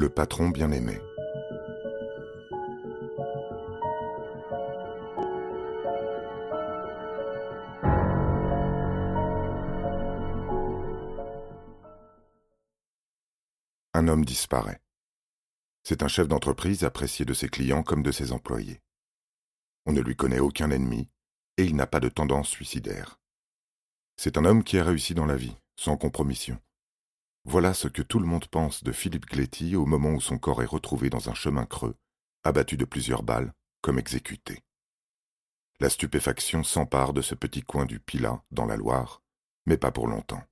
Le patron bien-aimé. Un homme disparaît. C'est un chef d'entreprise apprécié de ses clients comme de ses employés. On ne lui connaît aucun ennemi et il n'a pas de tendance suicidaire. C'est un homme qui a réussi dans la vie, sans compromission. Voilà ce que tout le monde pense de Philippe Gléty au moment où son corps est retrouvé dans un chemin creux, abattu de plusieurs balles, comme exécuté. La stupéfaction s'empare de ce petit coin du Pilat, dans la Loire, mais pas pour longtemps.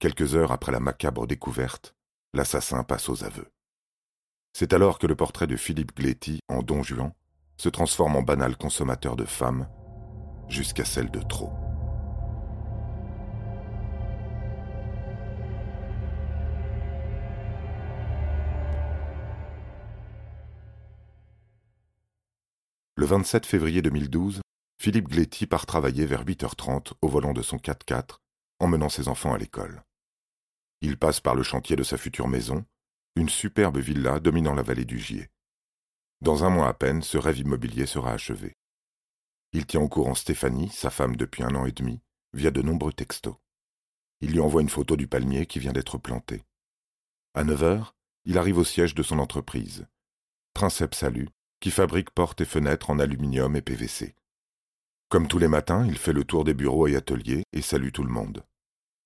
Quelques heures après la macabre découverte, l'assassin passe aux aveux. C'est alors que le portrait de Philippe Gléty en Don Juan se transforme en banal consommateur de femmes, jusqu'à celle de trop. Le 27 février 2012, Philippe Gléty part travailler vers 8h30 au volant de son 4x4, emmenant ses enfants à l'école. Il passe par le chantier de sa future maison, une superbe villa dominant la vallée du Gier. Dans un mois à peine, ce rêve immobilier sera achevé. Il tient au courant Stéphanie, sa femme depuis un an et demi, via de nombreux textos. Il lui envoie une photo du palmier qui vient d'être planté. À 9 heures, il arrive au siège de son entreprise. Princeps Salut, qui fabrique portes et fenêtres en aluminium et PVC. Comme tous les matins, il fait le tour des bureaux et ateliers et salue tout le monde.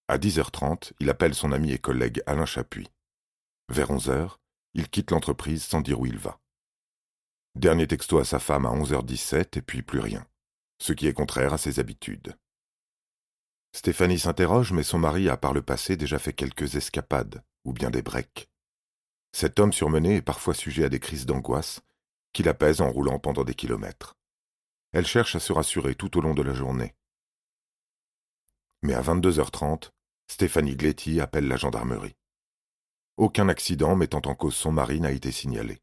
À 10h30, il appelle son ami et collègue Alain Chapuis. Vers 11h, il quitte l'entreprise sans dire où il va. Dernier texto à sa femme à 11h17 et puis plus rien, ce qui est contraire à ses habitudes. Stéphanie s'interroge, mais son mari a par le passé déjà fait quelques escapades, ou bien des breaks. Cet homme surmené est parfois sujet à des crises d'angoisse qui l'apaise en roulant pendant des kilomètres. Elle cherche à se rassurer tout au long de la journée. Mais à 22h30, Stéphanie Gléty appelle la gendarmerie. Aucun accident mettant en cause son mari n'a été signalé.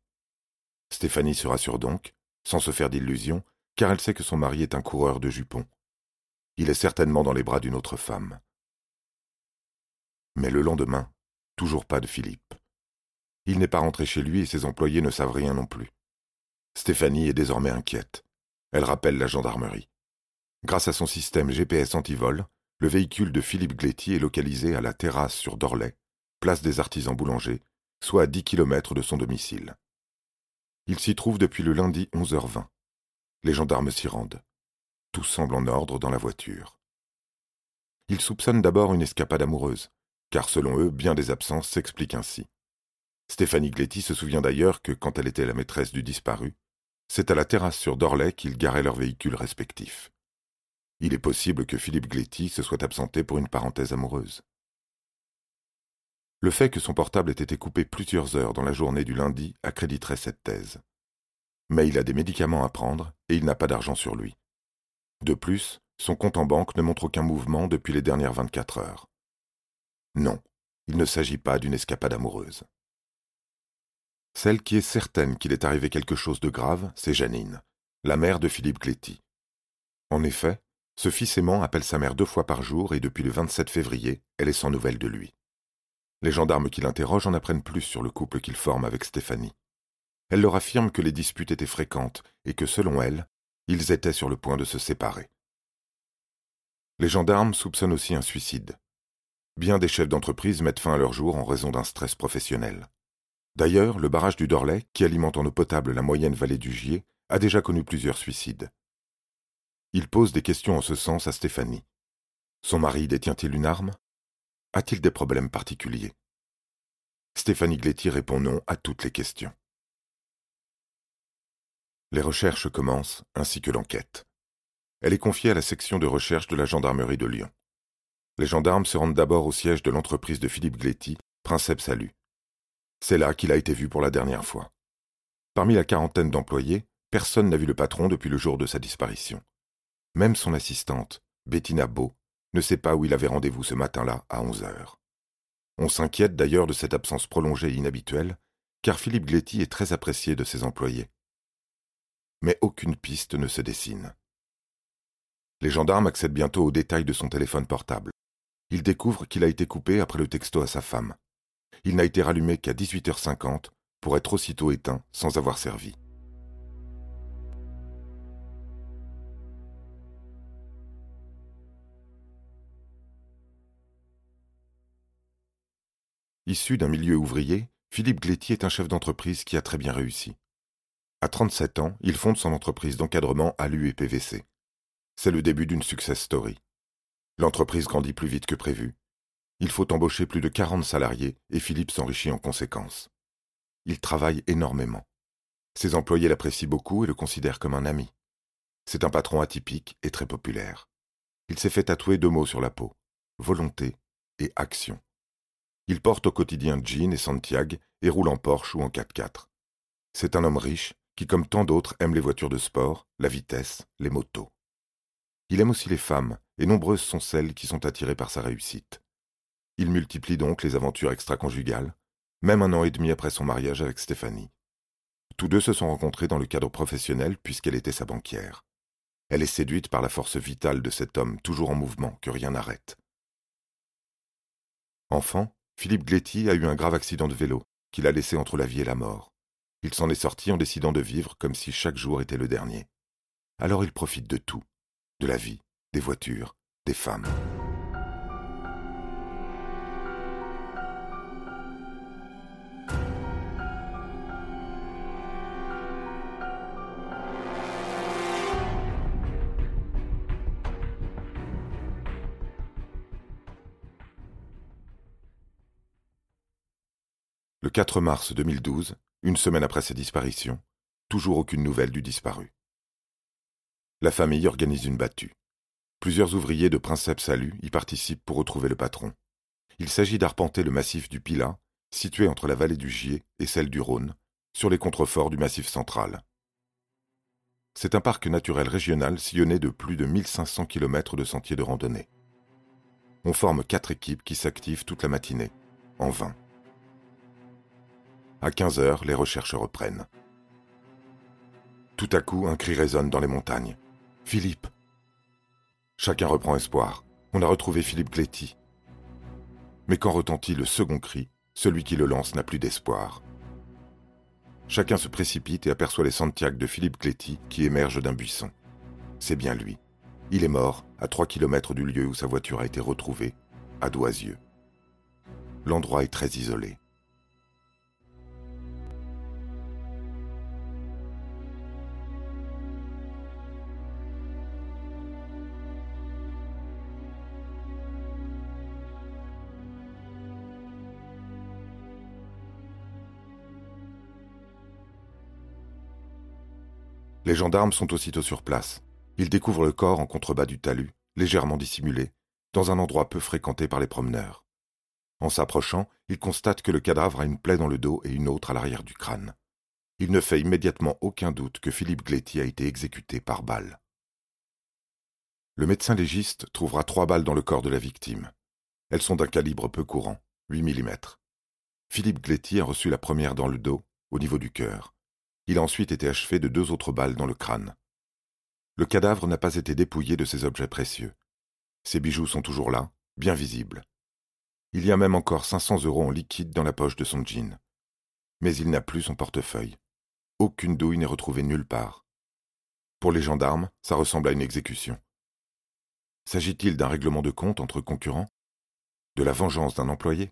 Stéphanie se rassure donc, sans se faire d'illusions, car elle sait que son mari est un coureur de jupons. Il est certainement dans les bras d'une autre femme. Mais le lendemain, toujours pas de Philippe. Il n'est pas rentré chez lui et ses employés ne savent rien non plus. Stéphanie est désormais inquiète. Elle rappelle la gendarmerie. Grâce à son système GPS anti-vol, le véhicule de Philippe Gléty est localisé à la terrasse sur Dorlay, place des artisans boulangers, soit à 10 kilomètres de son domicile. Il s'y trouve depuis le lundi 11h20. Les gendarmes s'y rendent. Tout semble en ordre dans la voiture. Ils soupçonnent d'abord une escapade amoureuse, car selon eux, bien des absences s'expliquent ainsi. Stéphanie Gléty se souvient d'ailleurs que quand elle était la maîtresse du disparu, c'est à la terrasse sur Dorlay qu'ils garaient leurs véhicules respectifs. Il est possible que Philippe Gléty se soit absenté pour une parenthèse amoureuse. Le fait que son portable ait été coupé plusieurs heures dans la journée du lundi accréditerait cette thèse. Mais il a des médicaments à prendre et il n'a pas d'argent sur lui. De plus, son compte en banque ne montre aucun mouvement depuis les dernières 24 heures. Non, il ne s'agit pas d'une escapade amoureuse. Celle qui est certaine qu'il est arrivé quelque chose de grave, c'est Janine, la mère de Philippe Gléty. En effet, ce fils aimant appelle sa mère deux fois par jour et depuis le 27 février, elle est sans nouvelles de lui. Les gendarmes qui l'interrogent en apprennent plus sur le couple qu'il forme avec Stéphanie. Elle leur affirme que les disputes étaient fréquentes et que, selon elle, ils étaient sur le point de se séparer. Les gendarmes soupçonnent aussi un suicide. Bien des chefs d'entreprise mettent fin à leur jour en raison d'un stress professionnel. D'ailleurs, le barrage du Dorlay, qui alimente en eau potable la moyenne vallée du Gier, a déjà connu plusieurs suicides. Il pose des questions en ce sens à Stéphanie. Son mari détient-il une arme? A-t-il des problèmes particuliers? Stéphanie Gléty répond non à toutes les questions. Les recherches commencent, ainsi que l'enquête. Elle est confiée à la section de recherche de la gendarmerie de Lyon. Les gendarmes se rendent d'abord au siège de l'entreprise de Philippe Gléty, Princeps Salut. C'est là qu'il a été vu pour la dernière fois. Parmi la quarantaine d'employés, personne n'a vu le patron depuis le jour de sa disparition. Même son assistante, Bettina Beau, ne sait pas où il avait rendez-vous ce matin-là à onze heures. On s'inquiète d'ailleurs de cette absence prolongée et inhabituelle, car Philippe Gléty est très apprécié de ses employés. Mais aucune piste ne se dessine. Les gendarmes accèdent bientôt aux détails de son téléphone portable. Ils découvrent qu'il a été coupé après le texto à sa femme. Il n'a été rallumé qu'à 18h50 pour être aussitôt éteint sans avoir servi. Issu d'un milieu ouvrier, Philippe Glétier est un chef d'entreprise qui a très bien réussi. À 37 ans, il fonde son entreprise d'encadrement à l'UEPVC. C'est le début d'une success story. L'entreprise grandit plus vite que prévu. Il faut embaucher plus de 40 salariés et Philippe s'enrichit en conséquence. Il travaille énormément. Ses employés l'apprécient beaucoup et le considèrent comme un ami. C'est un patron atypique et très populaire. Il s'est fait tatouer deux mots sur la peau volonté et action. Il porte au quotidien jean et Santiago et roule en Porsche ou en 4x4. C'est un homme riche qui, comme tant d'autres, aime les voitures de sport, la vitesse, les motos. Il aime aussi les femmes, et nombreuses sont celles qui sont attirées par sa réussite. Il multiplie donc les aventures extra-conjugales, même un an et demi après son mariage avec Stéphanie. Tous deux se sont rencontrés dans le cadre professionnel puisqu'elle était sa banquière. Elle est séduite par la force vitale de cet homme toujours en mouvement que rien n'arrête. Enfant, Philippe Gléty a eu un grave accident de vélo qui l'a laissé entre la vie et la mort. Il s'en est sorti en décidant de vivre comme si chaque jour était le dernier. Alors il profite de tout, de la vie, des voitures, des femmes. Le 4 mars 2012, une semaine après sa disparition, toujours aucune nouvelle du disparu. La famille organise une battue. Plusieurs ouvriers de Princeps Salut y participent pour retrouver le patron. Il s'agit d'arpenter le massif du Pilat, situé entre la vallée du Gier et celle du Rhône, sur les contreforts du massif central. C'est un parc naturel régional sillonné de plus de 1500 km de sentiers de randonnée. On forme quatre équipes qui s'activent toute la matinée, en vain. À 15 heures, les recherches reprennent. Tout à coup, un cri résonne dans les montagnes. Philippe Chacun reprend espoir. On a retrouvé Philippe Gléty. Mais quand retentit le second cri, celui qui le lance n'a plus d'espoir. Chacun se précipite et aperçoit les Santiago de Philippe Gléty qui émergent d'un buisson. C'est bien lui. Il est mort à trois kilomètres du lieu où sa voiture a été retrouvée, à Doisieux. L'endroit est très isolé. Les gendarmes sont aussitôt sur place. Ils découvrent le corps en contrebas du talus, légèrement dissimulé, dans un endroit peu fréquenté par les promeneurs. En s'approchant, ils constatent que le cadavre a une plaie dans le dos et une autre à l'arrière du crâne. Il ne fait immédiatement aucun doute que Philippe Gléty a été exécuté par balle. Le médecin légiste trouvera trois balles dans le corps de la victime. Elles sont d'un calibre peu courant, 8 mm. Philippe Gléty a reçu la première dans le dos, au niveau du cœur. Il a ensuite été achevé de deux autres balles dans le crâne. Le cadavre n'a pas été dépouillé de ses objets précieux. Ses bijoux sont toujours là, bien visibles. Il y a même encore 500 euros en liquide dans la poche de son jean. Mais il n'a plus son portefeuille. Aucune douille n'est retrouvée nulle part. Pour les gendarmes, ça ressemble à une exécution. S'agit-il d'un règlement de compte entre concurrents? De la vengeance d'un employé?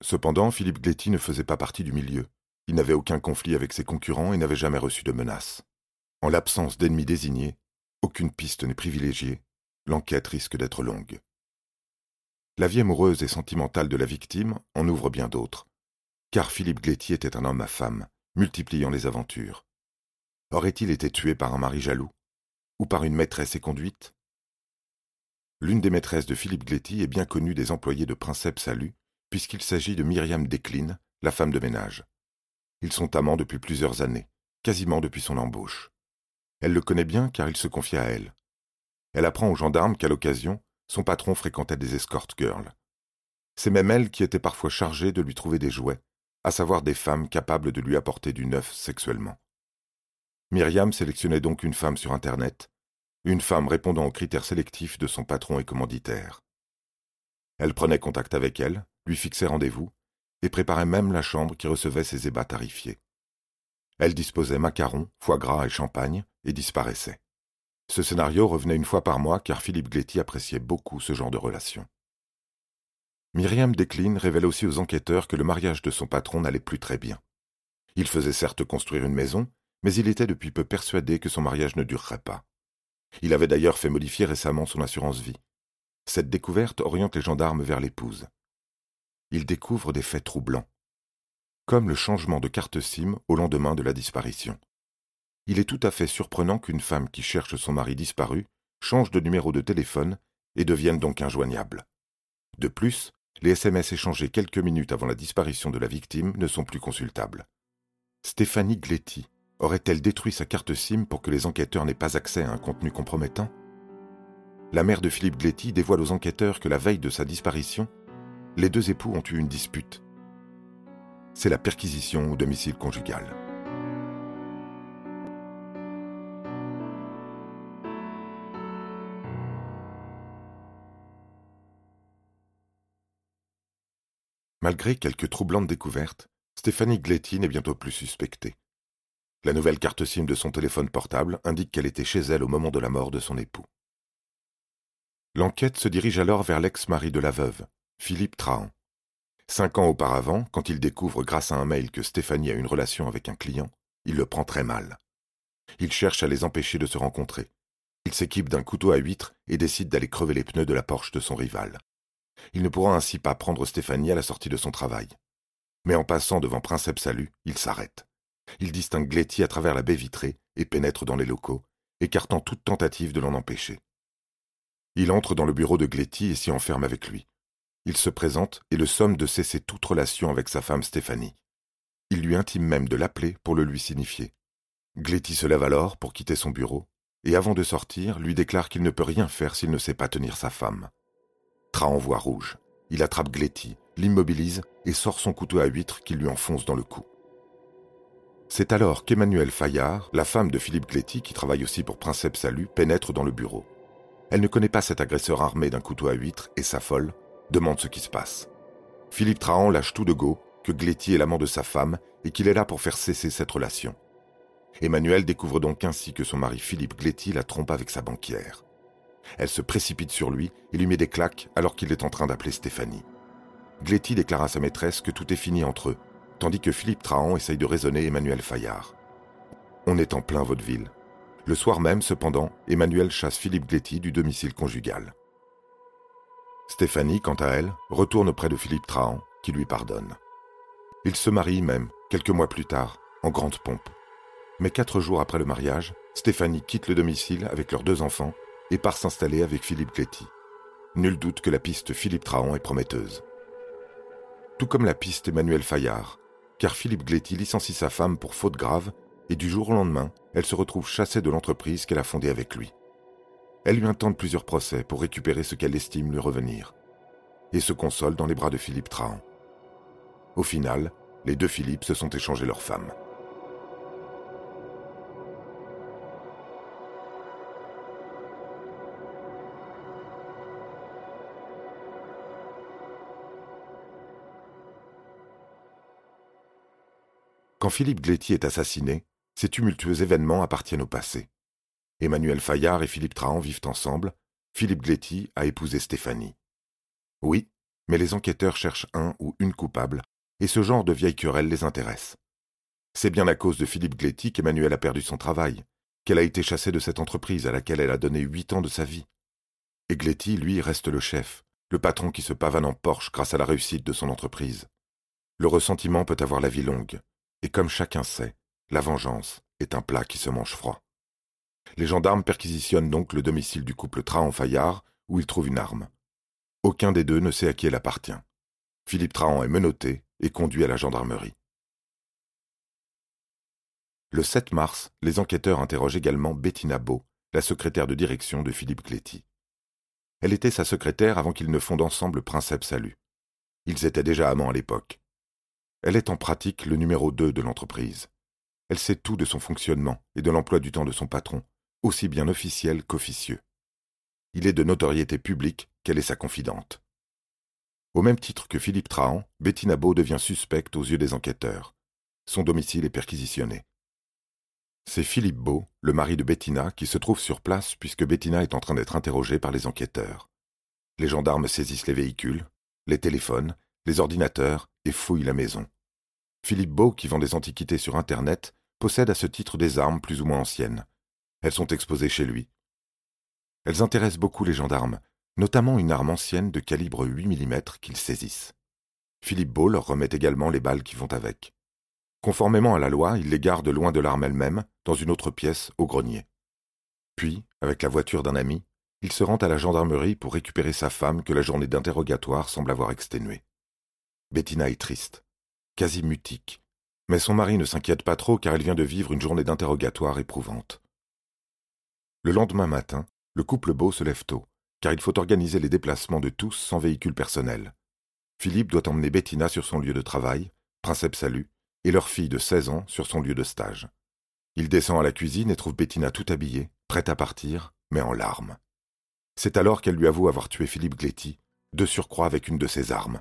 Cependant, Philippe Gléty ne faisait pas partie du milieu. Il n'avait aucun conflit avec ses concurrents et n'avait jamais reçu de menaces. En l'absence d'ennemis désignés, aucune piste n'est privilégiée, l'enquête risque d'être longue. La vie amoureuse et sentimentale de la victime en ouvre bien d'autres, car Philippe Gléty était un homme à femme, multipliant les aventures. Aurait-il été tué par un mari jaloux Ou par une maîtresse éconduite L'une des maîtresses de Philippe Gléty est bien connue des employés de Princeps Salut, puisqu'il s'agit de Myriam Décline, la femme de ménage. Ils sont amants depuis plusieurs années, quasiment depuis son embauche. Elle le connaît bien car il se confie à elle. Elle apprend aux gendarmes qu'à l'occasion, son patron fréquentait des escort girls. C'est même elle qui était parfois chargée de lui trouver des jouets, à savoir des femmes capables de lui apporter du neuf sexuellement. Myriam sélectionnait donc une femme sur Internet, une femme répondant aux critères sélectifs de son patron et commanditaire. Elle prenait contact avec elle, lui fixait rendez-vous et préparait même la chambre qui recevait ses ébats tarifiés. Elle disposait macarons, foie gras et champagne et disparaissait. Ce scénario revenait une fois par mois car Philippe Gléty appréciait beaucoup ce genre de relation. Myriam Décline révèle aussi aux enquêteurs que le mariage de son patron n'allait plus très bien. Il faisait certes construire une maison, mais il était depuis peu persuadé que son mariage ne durerait pas. Il avait d'ailleurs fait modifier récemment son assurance vie. Cette découverte oriente les gendarmes vers l'épouse. Il découvre des faits troublants, comme le changement de carte SIM au lendemain de la disparition. Il est tout à fait surprenant qu'une femme qui cherche son mari disparu change de numéro de téléphone et devienne donc injoignable. De plus, les SMS échangés quelques minutes avant la disparition de la victime ne sont plus consultables. Stéphanie Gletti aurait-elle détruit sa carte SIM pour que les enquêteurs n'aient pas accès à un contenu compromettant? La mère de Philippe Gletti dévoile aux enquêteurs que la veille de sa disparition, les deux époux ont eu une dispute. C'est la perquisition au domicile conjugal. Malgré quelques troublantes découvertes, Stéphanie Gletti n'est bientôt plus suspectée. La nouvelle carte SIM de son téléphone portable indique qu'elle était chez elle au moment de la mort de son époux. L'enquête se dirige alors vers l'ex-mari de la veuve, Philippe Trahan. Cinq ans auparavant, quand il découvre grâce à un mail que Stéphanie a une relation avec un client, il le prend très mal. Il cherche à les empêcher de se rencontrer. Il s'équipe d'un couteau à huître et décide d'aller crever les pneus de la Porsche de son rival. Il ne pourra ainsi pas prendre Stéphanie à la sortie de son travail. Mais en passant devant Princeps Salut, il s'arrête. Il distingue Gletty à travers la baie vitrée et pénètre dans les locaux, écartant toute tentative de l'en empêcher. Il entre dans le bureau de Gletty et s'y enferme avec lui. Il se présente et le somme de cesser toute relation avec sa femme Stéphanie. Il lui intime même de l'appeler pour le lui signifier. Gletty se lève alors pour quitter son bureau, et avant de sortir, lui déclare qu'il ne peut rien faire s'il ne sait pas tenir sa femme. Tra en voix rouge. Il attrape Gletty, l'immobilise et sort son couteau à huître qu'il lui enfonce dans le cou. C'est alors qu'Emmanuelle Fayard, la femme de Philippe Gletty, qui travaille aussi pour Princeps Salut, pénètre dans le bureau. Elle ne connaît pas cet agresseur armé d'un couteau à huître et s'affole, demande ce qui se passe. Philippe Trahan lâche tout de go que Gletty est l'amant de sa femme et qu'il est là pour faire cesser cette relation. Emmanuel découvre donc ainsi que son mari Philippe Gletty la trompe avec sa banquière. Elle se précipite sur lui et lui met des claques alors qu'il est en train d'appeler Stéphanie. Gletty déclare à sa maîtresse que tout est fini entre eux, tandis que Philippe Trahan essaye de raisonner Emmanuel Fayard. On est en plein vaudeville. Le soir même, cependant, Emmanuel chasse Philippe Gletty du domicile conjugal. Stéphanie, quant à elle, retourne auprès de Philippe Trahan, qui lui pardonne. Ils se marient même, quelques mois plus tard, en grande pompe. Mais quatre jours après le mariage, Stéphanie quitte le domicile avec leurs deux enfants et part s'installer avec Philippe Gletty. Nul doute que la piste Philippe Trahan est prometteuse. Tout comme la piste Emmanuel Fayard, car Philippe Gletty licencie sa femme pour faute grave et du jour au lendemain, elle se retrouve chassée de l'entreprise qu'elle a fondée avec lui. Elle lui intente plusieurs procès pour récupérer ce qu'elle estime lui revenir, et se console dans les bras de Philippe Trahan. Au final, les deux Philippe se sont échangés leurs femmes. Quand Philippe Gletty est assassiné, ces tumultueux événements appartiennent au passé. Emmanuel Fayard et Philippe Trahan vivent ensemble. Philippe Gletty a épousé Stéphanie. Oui, mais les enquêteurs cherchent un ou une coupable, et ce genre de vieille querelle les intéresse. C'est bien à cause de Philippe Gletty qu'Emmanuel a perdu son travail, qu'elle a été chassée de cette entreprise à laquelle elle a donné huit ans de sa vie. Et Gletty, lui, reste le chef, le patron qui se pavane en Porsche grâce à la réussite de son entreprise. Le ressentiment peut avoir la vie longue, et comme chacun sait, la vengeance est un plat qui se mange froid. Les gendarmes perquisitionnent donc le domicile du couple Trahan-Fayard, où ils trouvent une arme. Aucun des deux ne sait à qui elle appartient. Philippe Trahan est menotté et conduit à la gendarmerie. Le 7 mars, les enquêteurs interrogent également Bettina Beau, la secrétaire de direction de Philippe Gletty. Elle était sa secrétaire avant qu'ils ne fondent ensemble Princeps Salut. Ils étaient déjà amants à l'époque. Elle est en pratique le numéro 2 de l'entreprise. Elle sait tout de son fonctionnement et de l'emploi du temps de son patron, aussi bien officiel qu'officieux. Il est de notoriété publique qu'elle est sa confidente. Au même titre que Philippe Trahan, Bettina Beau devient suspecte aux yeux des enquêteurs. Son domicile est perquisitionné. C'est Philippe Beau, le mari de Bettina, qui se trouve sur place puisque Bettina est en train d'être interrogée par les enquêteurs. Les gendarmes saisissent les véhicules, les téléphones, les ordinateurs et fouillent la maison. Philippe Beau, qui vend des antiquités sur Internet, possède à ce titre des armes plus ou moins anciennes. Elles sont exposées chez lui. Elles intéressent beaucoup les gendarmes, notamment une arme ancienne de calibre 8 mm qu'ils saisissent. Philippe Beau leur remet également les balles qui vont avec. Conformément à la loi, il les garde loin de l'arme elle-même, dans une autre pièce, au grenier. Puis, avec la voiture d'un ami, il se rend à la gendarmerie pour récupérer sa femme que la journée d'interrogatoire semble avoir exténuée. Bettina est triste, quasi mutique, mais son mari ne s'inquiète pas trop car elle vient de vivre une journée d'interrogatoire éprouvante. Le lendemain matin, le couple Beau se lève tôt, car il faut organiser les déplacements de tous sans véhicule personnel. Philippe doit emmener Bettina sur son lieu de travail, Princeps Salut, et leur fille de 16 ans sur son lieu de stage. Il descend à la cuisine et trouve Bettina tout habillée, prête à partir, mais en larmes. C'est alors qu'elle lui avoue avoir tué Philippe Gléty, de surcroît avec une de ses armes,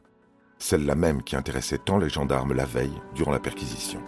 celle-là même qui intéressait tant les gendarmes la veille durant la perquisition.